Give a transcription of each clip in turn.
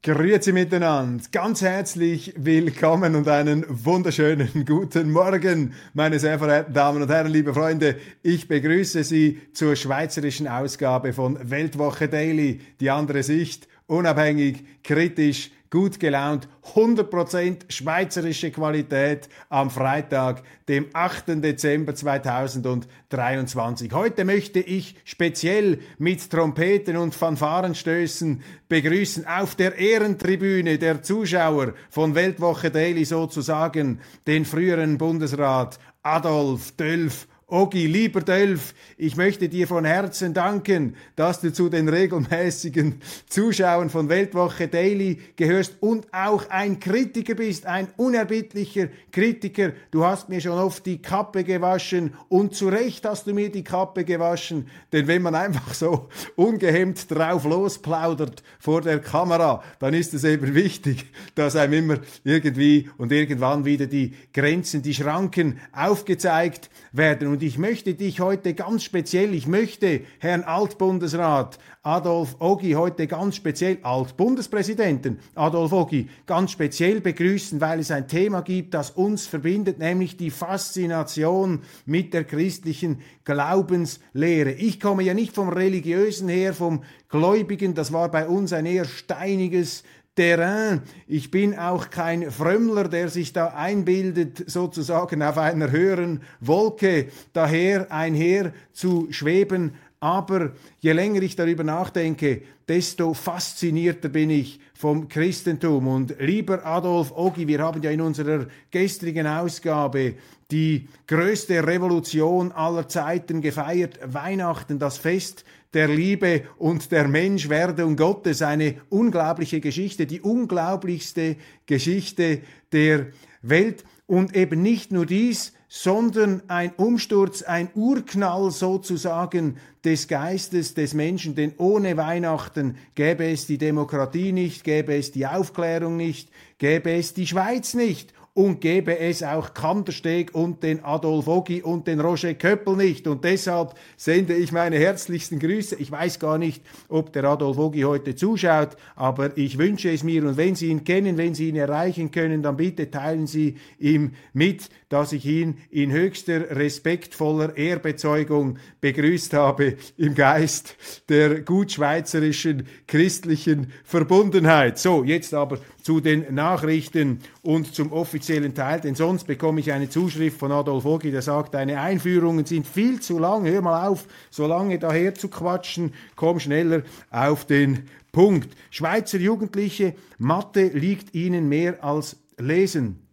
Grüezi miteinander, ganz herzlich willkommen und einen wunderschönen guten Morgen, meine sehr verehrten Damen und Herren, liebe Freunde. Ich begrüße Sie zur schweizerischen Ausgabe von Weltwoche Daily, die andere Sicht, unabhängig, kritisch, gut gelaunt, 100% schweizerische Qualität am Freitag, dem 8. Dezember 2023. Heute möchte ich speziell mit Trompeten und Fanfarenstößen begrüßen auf der Ehrentribüne der Zuschauer von Weltwoche Daily sozusagen den früheren Bundesrat Adolf Dölf Ogi, lieber Dölf, ich möchte dir von Herzen danken, dass du zu den regelmäßigen Zuschauern von Weltwoche Daily gehörst und auch ein Kritiker bist, ein unerbittlicher Kritiker. Du hast mir schon oft die Kappe gewaschen und zu Recht hast du mir die Kappe gewaschen, denn wenn man einfach so ungehemmt drauf losplaudert vor der Kamera, dann ist es eben wichtig, dass einem immer irgendwie und irgendwann wieder die Grenzen, die Schranken aufgezeigt werden. Und ich möchte dich heute ganz speziell, ich möchte Herrn Altbundesrat Adolf Ogi heute ganz speziell, Altbundespräsidenten Adolf Ogi, ganz speziell begrüßen, weil es ein Thema gibt, das uns verbindet, nämlich die Faszination mit der christlichen Glaubenslehre. Ich komme ja nicht vom Religiösen her, vom Gläubigen, das war bei uns ein eher steiniges Terrain. Ich bin auch kein Frömmler, der sich da einbildet, sozusagen auf einer höheren Wolke daher einher zu schweben. Aber je länger ich darüber nachdenke, desto faszinierter bin ich vom Christentum. Und lieber Adolf Ogi, wir haben ja in unserer gestrigen Ausgabe die größte Revolution aller Zeiten gefeiert, Weihnachten, das Fest der Liebe und der Menschwerdung Gottes. Eine unglaubliche Geschichte, die unglaublichste Geschichte der Welt. Und eben nicht nur dies, sondern ein Umsturz, ein Urknall sozusagen des Geistes des Menschen, denn ohne Weihnachten gäbe es die Demokratie nicht, gäbe es die Aufklärung nicht, gäbe es die Schweiz nicht und gäbe es auch Kandersteg und den Adolf Ogi und den Roger Köppel nicht. Und deshalb sende ich meine herzlichsten Grüße. Ich weiß gar nicht, ob der Adolf Ogi heute zuschaut, aber ich wünsche es mir. Und wenn Sie ihn kennen, wenn Sie ihn erreichen können, dann bitte teilen Sie ihm mit, dass ich ihn in höchster respektvoller Ehrbezeugung begrüßt habe im Geist der gut schweizerischen christlichen Verbundenheit. So, jetzt aber zu den Nachrichten und zum offiziellen Teil, denn sonst bekomme ich eine Zuschrift von Adolf Ogi, der sagt, deine Einführungen sind viel zu lang, hör mal auf, so lange daher zu quatschen, komm schneller auf den Punkt. Schweizer Jugendliche, Mathe liegt ihnen mehr als Lesen.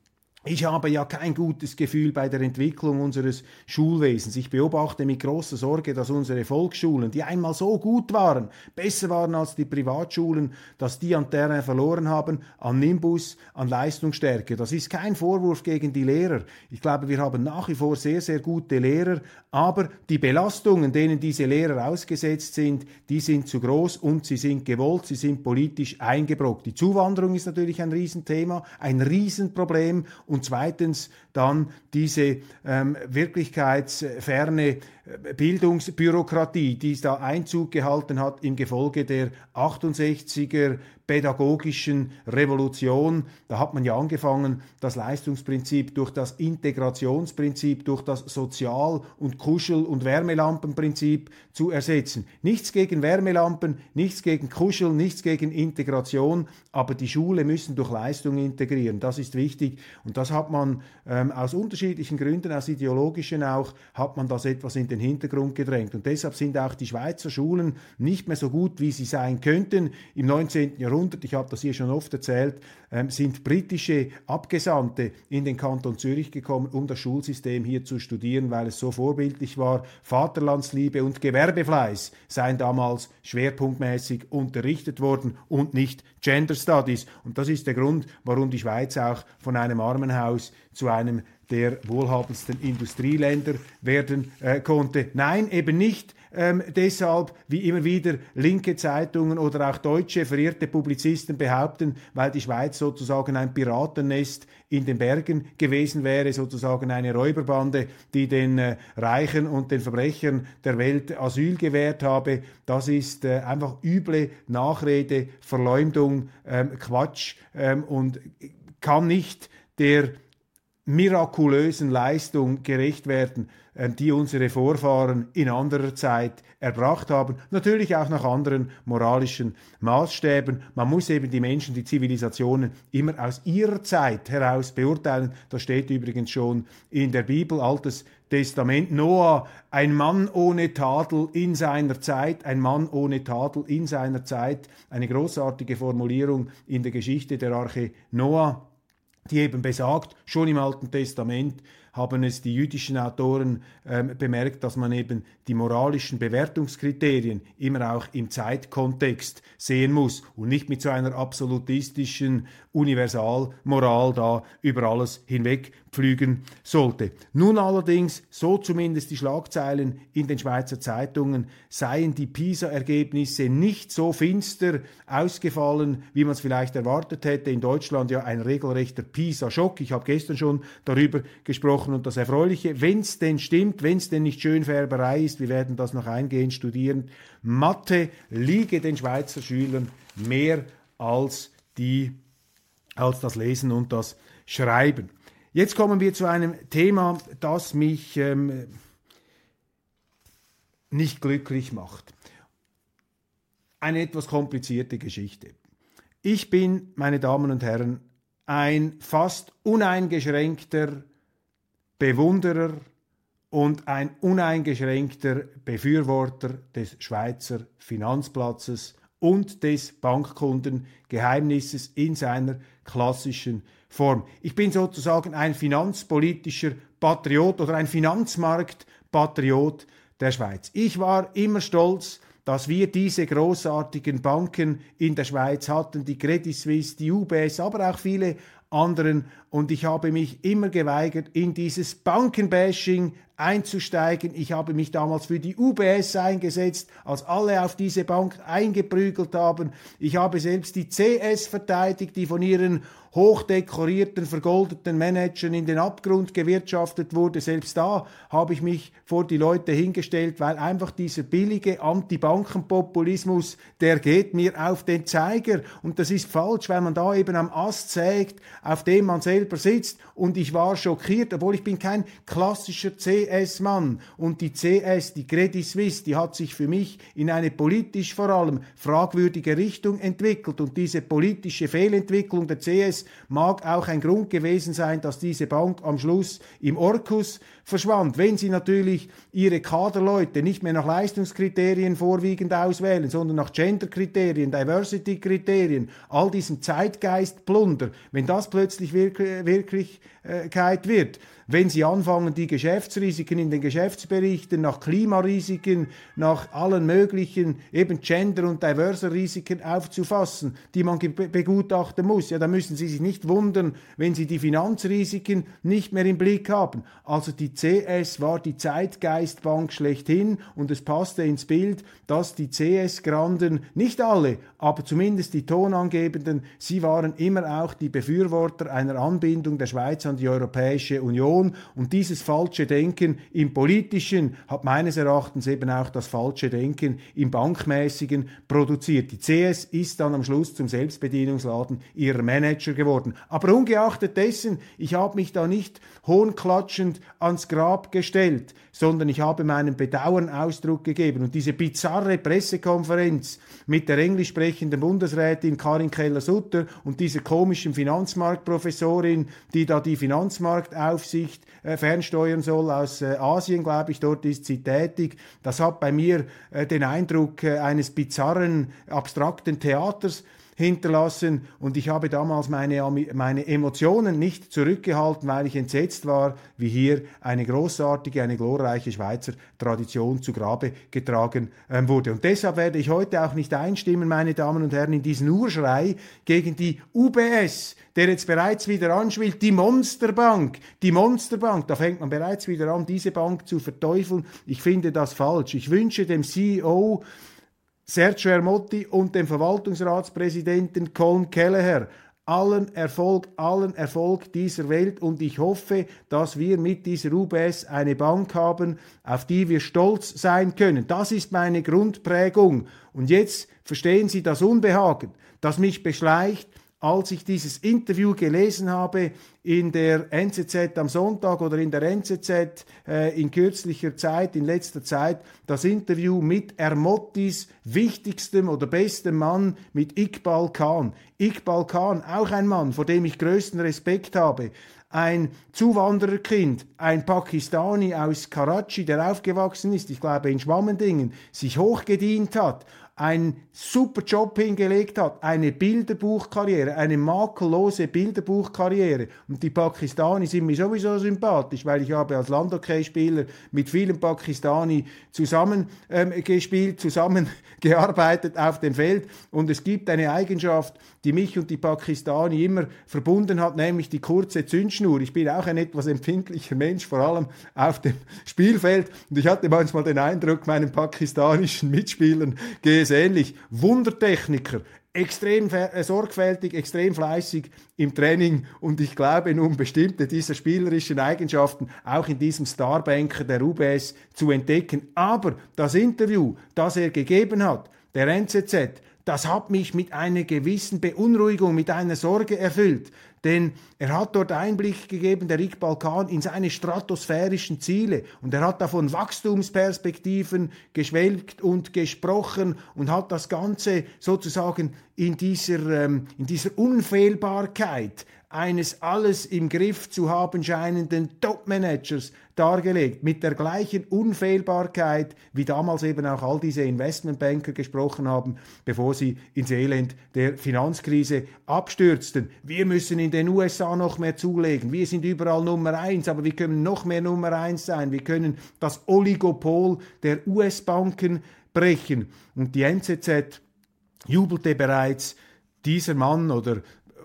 Ich habe ja kein gutes Gefühl bei der Entwicklung unseres Schulwesens. Ich beobachte mit großer Sorge, dass unsere Volksschulen, die einmal so gut waren, besser waren als die Privatschulen, dass die an Terrain verloren haben, an Nimbus, an Leistungsstärke. Das ist kein Vorwurf gegen die Lehrer. Ich glaube, wir haben nach wie vor sehr, sehr gute Lehrer, aber die Belastungen, denen diese Lehrer ausgesetzt sind, die sind zu groß und sie sind gewollt, sie sind politisch eingebrockt. Die Zuwanderung ist natürlich ein Riesenthema, ein Riesenproblem zweitens dann diese ähm, wirklichkeitsferne äh, Bildungsbürokratie, die da Einzug gehalten hat im Gefolge der 68er pädagogischen Revolution. Da hat man ja angefangen, das Leistungsprinzip durch das Integrationsprinzip, durch das Sozial- und Kuschel- und Wärmelampenprinzip zu ersetzen. Nichts gegen Wärmelampen, nichts gegen Kuschel, nichts gegen Integration, aber die Schule müssen durch Leistung integrieren. Das ist wichtig und das hat man ähm, aus unterschiedlichen Gründen, aus ideologischen auch, hat man das etwas in den Hintergrund gedrängt. Und deshalb sind auch die Schweizer Schulen nicht mehr so gut, wie sie sein könnten. Im 19. Jahrhundert, ich habe das hier schon oft erzählt, ähm, sind britische Abgesandte in den Kanton Zürich gekommen, um das Schulsystem hier zu studieren, weil es so vorbildlich war. Vaterlandsliebe und Gewerbefleiß seien damals schwerpunktmäßig unterrichtet worden und nicht Gender Studies. Und das ist der Grund, warum die Schweiz auch von einem Armenhaus zu einem der wohlhabendsten Industrieländer werden äh, konnte. Nein, eben nicht ähm, deshalb, wie immer wieder linke Zeitungen oder auch deutsche verirrte Publizisten behaupten, weil die Schweiz sozusagen ein Piratennest in den Bergen gewesen wäre, sozusagen eine Räuberbande, die den äh, Reichen und den Verbrechern der Welt Asyl gewährt habe. Das ist äh, einfach üble Nachrede, Verleumdung, ähm, Quatsch ähm, und kann nicht der mirakulösen Leistung gerecht werden, die unsere Vorfahren in anderer Zeit erbracht haben. Natürlich auch nach anderen moralischen Maßstäben. Man muss eben die Menschen, die Zivilisationen immer aus ihrer Zeit heraus beurteilen. Das steht übrigens schon in der Bibel, Altes Testament. Noah, ein Mann ohne Tadel in seiner Zeit, ein Mann ohne Tadel in seiner Zeit. Eine großartige Formulierung in der Geschichte der Arche Noah die eben besagt, schon im Alten Testament haben es die jüdischen Autoren ähm, bemerkt, dass man eben die moralischen Bewertungskriterien immer auch im Zeitkontext sehen muss und nicht mit so einer absolutistischen Universalmoral da über alles hinweg pflügen sollte. Nun allerdings, so zumindest die Schlagzeilen in den Schweizer Zeitungen, seien die PISA-Ergebnisse nicht so finster ausgefallen, wie man es vielleicht erwartet hätte. In Deutschland ja ein regelrechter PISA-Schock. Ich habe gestern schon darüber gesprochen und das Erfreuliche, wenn es denn stimmt, wenn es denn nicht Schönfärberei ist, wir werden das noch eingehend studieren, Mathe liege den Schweizer Schülern mehr als die als das Lesen und das Schreiben. Jetzt kommen wir zu einem Thema, das mich ähm, nicht glücklich macht. Eine etwas komplizierte Geschichte. Ich bin, meine Damen und Herren, ein fast uneingeschränkter Bewunderer und ein uneingeschränkter Befürworter des Schweizer Finanzplatzes und des Bankkundengeheimnisses in seiner klassischen Form. Ich bin sozusagen ein finanzpolitischer Patriot oder ein Finanzmarktpatriot der Schweiz. Ich war immer stolz, dass wir diese großartigen Banken in der Schweiz hatten, die Credit Suisse, die UBS, aber auch viele anderen. Und ich habe mich immer geweigert, in dieses Bankenbashing einzusteigen. Ich habe mich damals für die UBS eingesetzt, als alle auf diese Bank eingeprügelt haben. Ich habe selbst die CS verteidigt, die von ihren hochdekorierten, vergoldeten Managern in den Abgrund gewirtschaftet wurde. Selbst da habe ich mich vor die Leute hingestellt, weil einfach dieser billige Anti-Banken-Populismus, der geht mir auf den Zeiger. Und das ist falsch, weil man da eben am Ast sägt, auf dem man selber sitzt. Und ich war schockiert, obwohl ich bin kein klassischer CS-Mann. Und die CS, die Credit Suisse, die hat sich für mich in eine politisch vor allem fragwürdige Richtung entwickelt. Und diese politische Fehlentwicklung der CS mag auch ein Grund gewesen sein, dass diese Bank am Schluss im Orkus verschwand. Wenn sie natürlich ihre Kaderleute nicht mehr nach Leistungskriterien vorwiegend auswählen, sondern nach Genderkriterien, Diversity-Kriterien, all diesen Zeitgeistplunder, wenn das plötzlich Wirklichkeit wird, wenn Sie anfangen, die Geschäftsrisiken in den Geschäftsberichten nach Klimarisiken, nach allen möglichen eben Gender- und Diverser-Risiken aufzufassen, die man begutachten muss, ja, dann müssen Sie sich nicht wundern, wenn Sie die Finanzrisiken nicht mehr im Blick haben. Also die CS war die Zeitgeistbank schlechthin und es passte ins Bild, dass die CS-Granden, nicht alle, aber zumindest die Tonangebenden, sie waren immer auch die Befürworter einer Anbindung der Schweiz an die Europäische Union Tradition und dieses falsche Denken im politischen hat meines Erachtens eben auch das falsche Denken im bankmäßigen produziert. Die CS ist dann am Schluss zum Selbstbedienungsladen ihrer Manager geworden. Aber ungeachtet dessen, ich habe mich da nicht hohnklatschend ans Grab gestellt, sondern ich habe meinen Bedauern Ausdruck gegeben. Und diese bizarre Pressekonferenz mit der englisch sprechenden Bundesrätin Karin Keller-Sutter und dieser komischen Finanzmarktprofessorin, die da die Finanzmarktaufsicht äh, fernsteuern soll aus äh, Asien, glaube ich, dort ist sie tätig. Das hat bei mir äh, den Eindruck äh, eines bizarren, abstrakten Theaters hinterlassen und ich habe damals meine, meine Emotionen nicht zurückgehalten, weil ich entsetzt war, wie hier eine großartige, eine glorreiche Schweizer Tradition zu Grabe getragen ähm, wurde. Und deshalb werde ich heute auch nicht einstimmen, meine Damen und Herren, in diesen Urschrei gegen die UBS, der jetzt bereits wieder anschwillt, die Monsterbank, die Monsterbank, da fängt man bereits wieder an, diese Bank zu verteufeln. Ich finde das falsch. Ich wünsche dem CEO Sergio Ermotti und dem Verwaltungsratspräsidenten Colin Kelleher allen Erfolg, allen Erfolg dieser Welt und ich hoffe, dass wir mit dieser UBS eine Bank haben, auf die wir stolz sein können. Das ist meine Grundprägung. Und jetzt verstehen Sie das Unbehagen, das mich beschleicht, als ich dieses Interview gelesen habe in der NZZ am Sonntag oder in der NZZ äh, in kürzlicher Zeit, in letzter Zeit, das Interview mit Ermottis wichtigstem oder bestem Mann, mit Iqbal Khan. Iqbal Khan, auch ein Mann, vor dem ich größten Respekt habe. Ein Zuwandererkind, ein Pakistani aus Karachi, der aufgewachsen ist, ich glaube in Schwammendingen, sich hochgedient hat einen super Job hingelegt hat, eine Bilderbuchkarriere, eine makellose Bilderbuchkarriere. Und die Pakistani sind mir sowieso sympathisch, weil ich habe als Landhockeyspieler mit vielen Pakistani zusammen ähm, gespielt, zusammen gearbeitet auf dem Feld. Und es gibt eine Eigenschaft, die mich und die Pakistani immer verbunden hat, nämlich die kurze Zündschnur. Ich bin auch ein etwas empfindlicher Mensch, vor allem auf dem Spielfeld. Und ich hatte manchmal den Eindruck, meinen pakistanischen Mitspielern gehe es ähnlich. Wundertechniker, extrem äh, sorgfältig, extrem fleißig im Training und ich glaube nun bestimmte dieser spielerischen Eigenschaften auch in diesem Starbanker der UBS zu entdecken. Aber das Interview, das er gegeben hat, der NZZ, das hat mich mit einer gewissen Beunruhigung, mit einer Sorge erfüllt. Denn er hat dort Einblick gegeben, der Rick Balkan, in seine stratosphärischen Ziele. Und er hat davon Wachstumsperspektiven geschwelgt und gesprochen und hat das Ganze sozusagen in dieser, ähm, in dieser Unfehlbarkeit eines alles im Griff zu haben scheinenden Top-Managers dargelegt, mit der gleichen Unfehlbarkeit, wie damals eben auch all diese Investmentbanker gesprochen haben, bevor sie ins Elend der Finanzkrise abstürzten. Wir müssen in den USA noch mehr zulegen, wir sind überall Nummer eins, aber wir können noch mehr Nummer eins sein, wir können das Oligopol der US-Banken brechen. Und die NZZ jubelte bereits, dieser Mann oder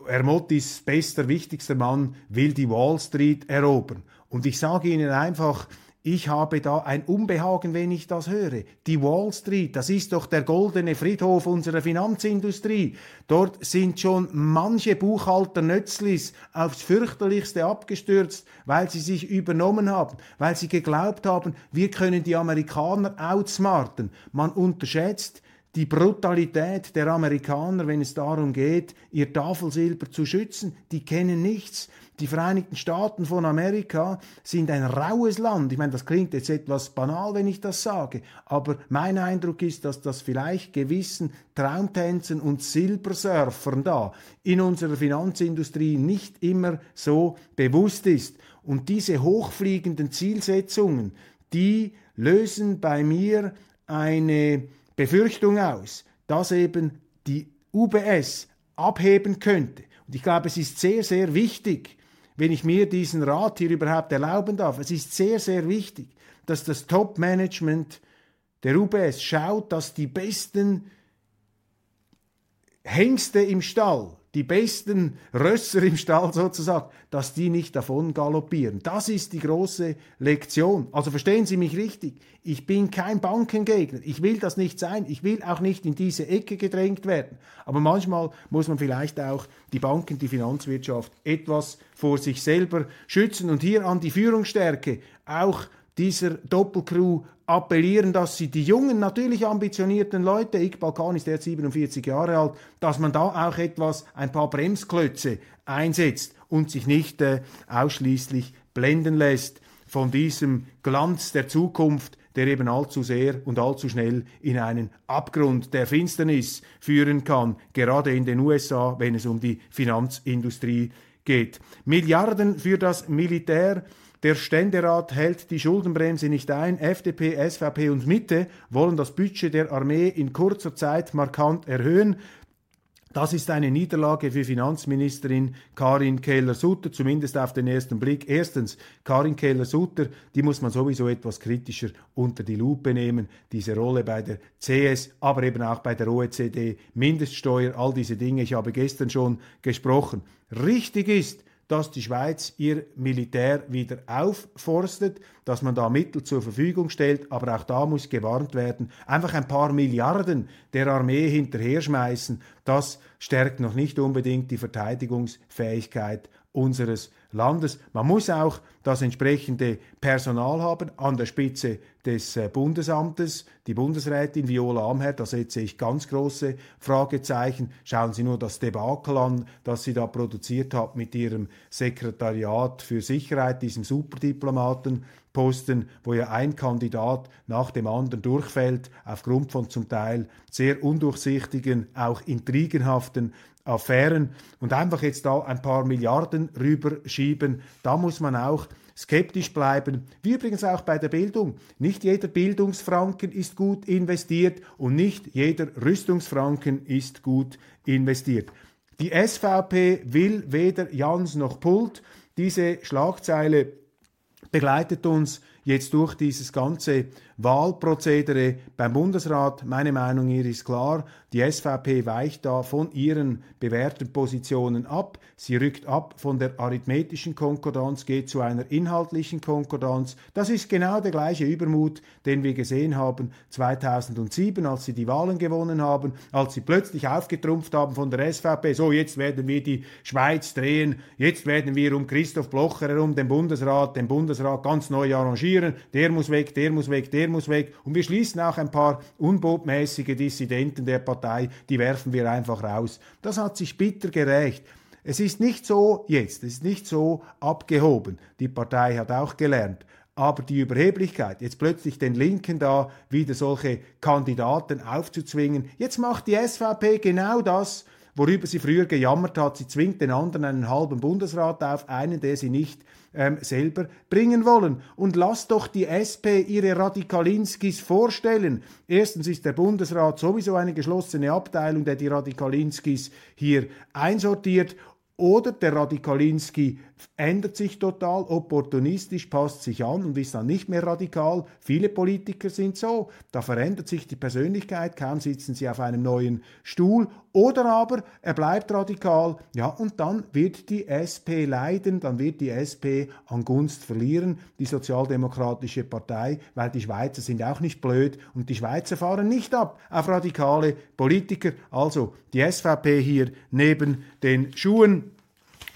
Ermottis bester, wichtigster Mann will die Wall Street erobern. Und ich sage Ihnen einfach, ich habe da ein Unbehagen, wenn ich das höre. Die Wall Street, das ist doch der goldene Friedhof unserer Finanzindustrie. Dort sind schon manche Buchhalter Nötzlis aufs fürchterlichste abgestürzt, weil sie sich übernommen haben, weil sie geglaubt haben, wir können die Amerikaner outsmarten. Man unterschätzt die Brutalität der Amerikaner, wenn es darum geht, ihr Tafelsilber zu schützen, die kennen nichts. Die Vereinigten Staaten von Amerika sind ein raues Land. Ich meine, das klingt jetzt etwas banal, wenn ich das sage, aber mein Eindruck ist, dass das vielleicht gewissen Traumtänzen und Silbersurfern da in unserer Finanzindustrie nicht immer so bewusst ist. Und diese hochfliegenden Zielsetzungen, die lösen bei mir eine Befürchtung aus, dass eben die UBS abheben könnte. Und ich glaube, es ist sehr, sehr wichtig, wenn ich mir diesen Rat hier überhaupt erlauben darf, es ist sehr, sehr wichtig, dass das Top-Management der UBS schaut, dass die besten Hengste im Stall, die besten Rösser im Stall sozusagen, dass die nicht davon galoppieren. Das ist die große Lektion. Also verstehen Sie mich richtig. Ich bin kein Bankengegner. Ich will das nicht sein. Ich will auch nicht in diese Ecke gedrängt werden. Aber manchmal muss man vielleicht auch die Banken, die Finanzwirtschaft etwas vor sich selber schützen und hier an die Führungsstärke auch dieser Doppelcrew appellieren, dass sie die jungen, natürlich ambitionierten Leute, Iqbal Khan ist jetzt 47 Jahre alt, dass man da auch etwas, ein paar Bremsklötze einsetzt und sich nicht äh, ausschließlich blenden lässt von diesem Glanz der Zukunft, der eben allzu sehr und allzu schnell in einen Abgrund der Finsternis führen kann, gerade in den USA, wenn es um die Finanzindustrie geht. Milliarden für das Militär, der Ständerat hält die Schuldenbremse nicht ein. FDP, SVP und Mitte wollen das Budget der Armee in kurzer Zeit markant erhöhen. Das ist eine Niederlage für Finanzministerin Karin Keller-Sutter, zumindest auf den ersten Blick. Erstens, Karin Keller-Sutter, die muss man sowieso etwas kritischer unter die Lupe nehmen. Diese Rolle bei der CS, aber eben auch bei der OECD, Mindeststeuer, all diese Dinge. Ich habe gestern schon gesprochen. Richtig ist, dass die Schweiz ihr Militär wieder aufforstet, dass man da Mittel zur Verfügung stellt, aber auch da muss gewarnt werden, einfach ein paar Milliarden der Armee hinterher schmeißen, das stärkt noch nicht unbedingt die Verteidigungsfähigkeit unseres Landes. Man muss auch das entsprechende Personal haben an der Spitze des äh, Bundesamtes. Die Bundesrätin Viola Amherd, da setze ich ganz große Fragezeichen. Schauen Sie nur das Debakel an, das sie da produziert hat mit ihrem Sekretariat für Sicherheit, diesem Superdiplomatenposten, wo ja ein Kandidat nach dem anderen durchfällt, aufgrund von zum Teil sehr undurchsichtigen, auch intrigenhaften Affären und einfach jetzt da ein paar Milliarden rüberschieben, da muss man auch skeptisch bleiben, wie übrigens auch bei der Bildung. Nicht jeder Bildungsfranken ist gut investiert und nicht jeder Rüstungsfranken ist gut investiert. Die SVP will weder Jans noch Pult. Diese Schlagzeile begleitet uns jetzt durch dieses ganze Wahlprozedere beim Bundesrat. Meine Meinung hier ist klar, die SVP weicht da von ihren bewährten Positionen ab. Sie rückt ab von der arithmetischen Konkordanz, geht zu einer inhaltlichen Konkordanz. Das ist genau der gleiche Übermut, den wir gesehen haben 2007, als sie die Wahlen gewonnen haben, als sie plötzlich aufgetrumpft haben von der SVP. So, jetzt werden wir die Schweiz drehen, jetzt werden wir um Christoph Blocher herum den Bundesrat, den Bundesrat ganz neu arrangieren. Der muss weg, der muss weg, der muss weg. Und wir schließen auch ein paar unbotmäßige Dissidenten der Partei, die werfen wir einfach raus. Das hat sich bitter gerecht. Es ist nicht so jetzt, es ist nicht so abgehoben. Die Partei hat auch gelernt. Aber die Überheblichkeit, jetzt plötzlich den Linken da wieder solche Kandidaten aufzuzwingen, jetzt macht die SVP genau das, worüber sie früher gejammert hat. Sie zwingt den anderen einen halben Bundesrat auf, einen, der sie nicht ähm, selber bringen wollen. Und lasst doch die SP ihre Radikalinskis vorstellen. Erstens ist der Bundesrat sowieso eine geschlossene Abteilung, der die Radikalinskis hier einsortiert oder der Radikalinski ändert sich total, opportunistisch, passt sich an und ist dann nicht mehr radikal. Viele Politiker sind so. Da verändert sich die Persönlichkeit, kaum sitzen sie auf einem neuen Stuhl. Oder aber er bleibt radikal, ja, und dann wird die SP leiden, dann wird die SP an Gunst verlieren, die Sozialdemokratische Partei, weil die Schweizer sind auch nicht blöd und die Schweizer fahren nicht ab auf radikale Politiker. Also die SVP hier neben den Schuhen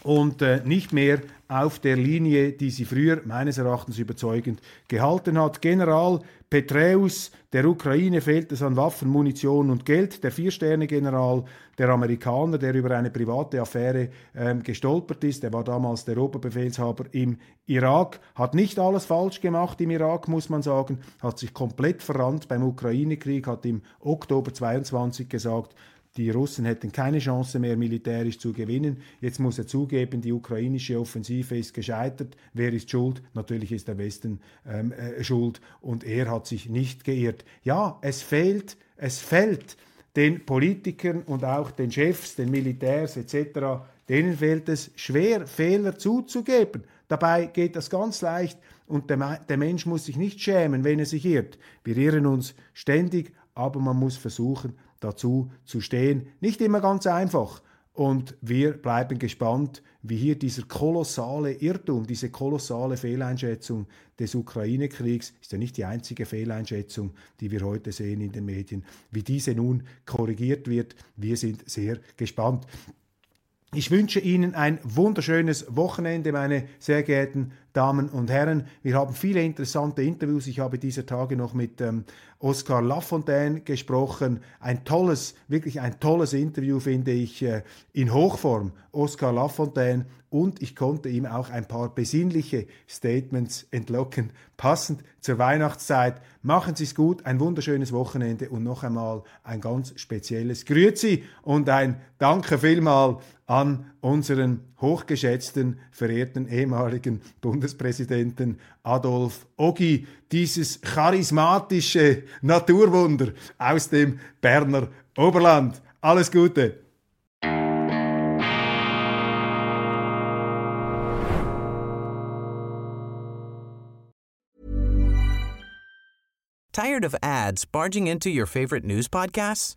und äh, nicht mehr auf der Linie, die sie früher meines Erachtens überzeugend gehalten hat. General Petreus, der Ukraine fehlt es an Waffen, Munition und Geld. Der Vier-Sterne-General, der Amerikaner, der über eine private Affäre ähm, gestolpert ist, der war damals der Oberbefehlshaber im Irak, hat nicht alles falsch gemacht im Irak, muss man sagen, hat sich komplett verrannt beim Ukraine-Krieg, hat im Oktober 22 gesagt, die Russen hätten keine Chance mehr militärisch zu gewinnen. Jetzt muss er zugeben, die ukrainische Offensive ist gescheitert. Wer ist schuld? Natürlich ist der Westen ähm, äh, schuld und er hat sich nicht geirrt. Ja, es fehlt, es fällt den Politikern und auch den Chefs, den Militärs etc., denen fehlt es schwer, Fehler zuzugeben. Dabei geht das ganz leicht und der, der Mensch muss sich nicht schämen, wenn er sich irrt. Wir irren uns ständig, aber man muss versuchen, dazu zu stehen. Nicht immer ganz einfach, und wir bleiben gespannt, wie hier dieser kolossale Irrtum, diese kolossale Fehleinschätzung des Ukraine-Kriegs, ist ja nicht die einzige Fehleinschätzung, die wir heute sehen in den Medien, wie diese nun korrigiert wird. Wir sind sehr gespannt. Ich wünsche Ihnen ein wunderschönes Wochenende, meine sehr geehrten Damen und Herren. Wir haben viele interessante Interviews. Ich habe dieser Tage noch mit ähm, Oscar Lafontaine gesprochen. Ein tolles, wirklich ein tolles Interview finde ich äh, in Hochform. Oscar Lafontaine und ich konnte ihm auch ein paar besinnliche Statements entlocken, passend zur Weihnachtszeit. Machen Sie es gut, ein wunderschönes Wochenende und noch einmal ein ganz spezielles Grüezi und ein Danke vielmal an unseren hochgeschätzten, verehrten ehemaligen Bundespräsidenten Adolf Ogi, dieses charismatische Naturwunder aus dem Berner Oberland. Alles Gute! Tired of ads barging into your favorite news podcasts?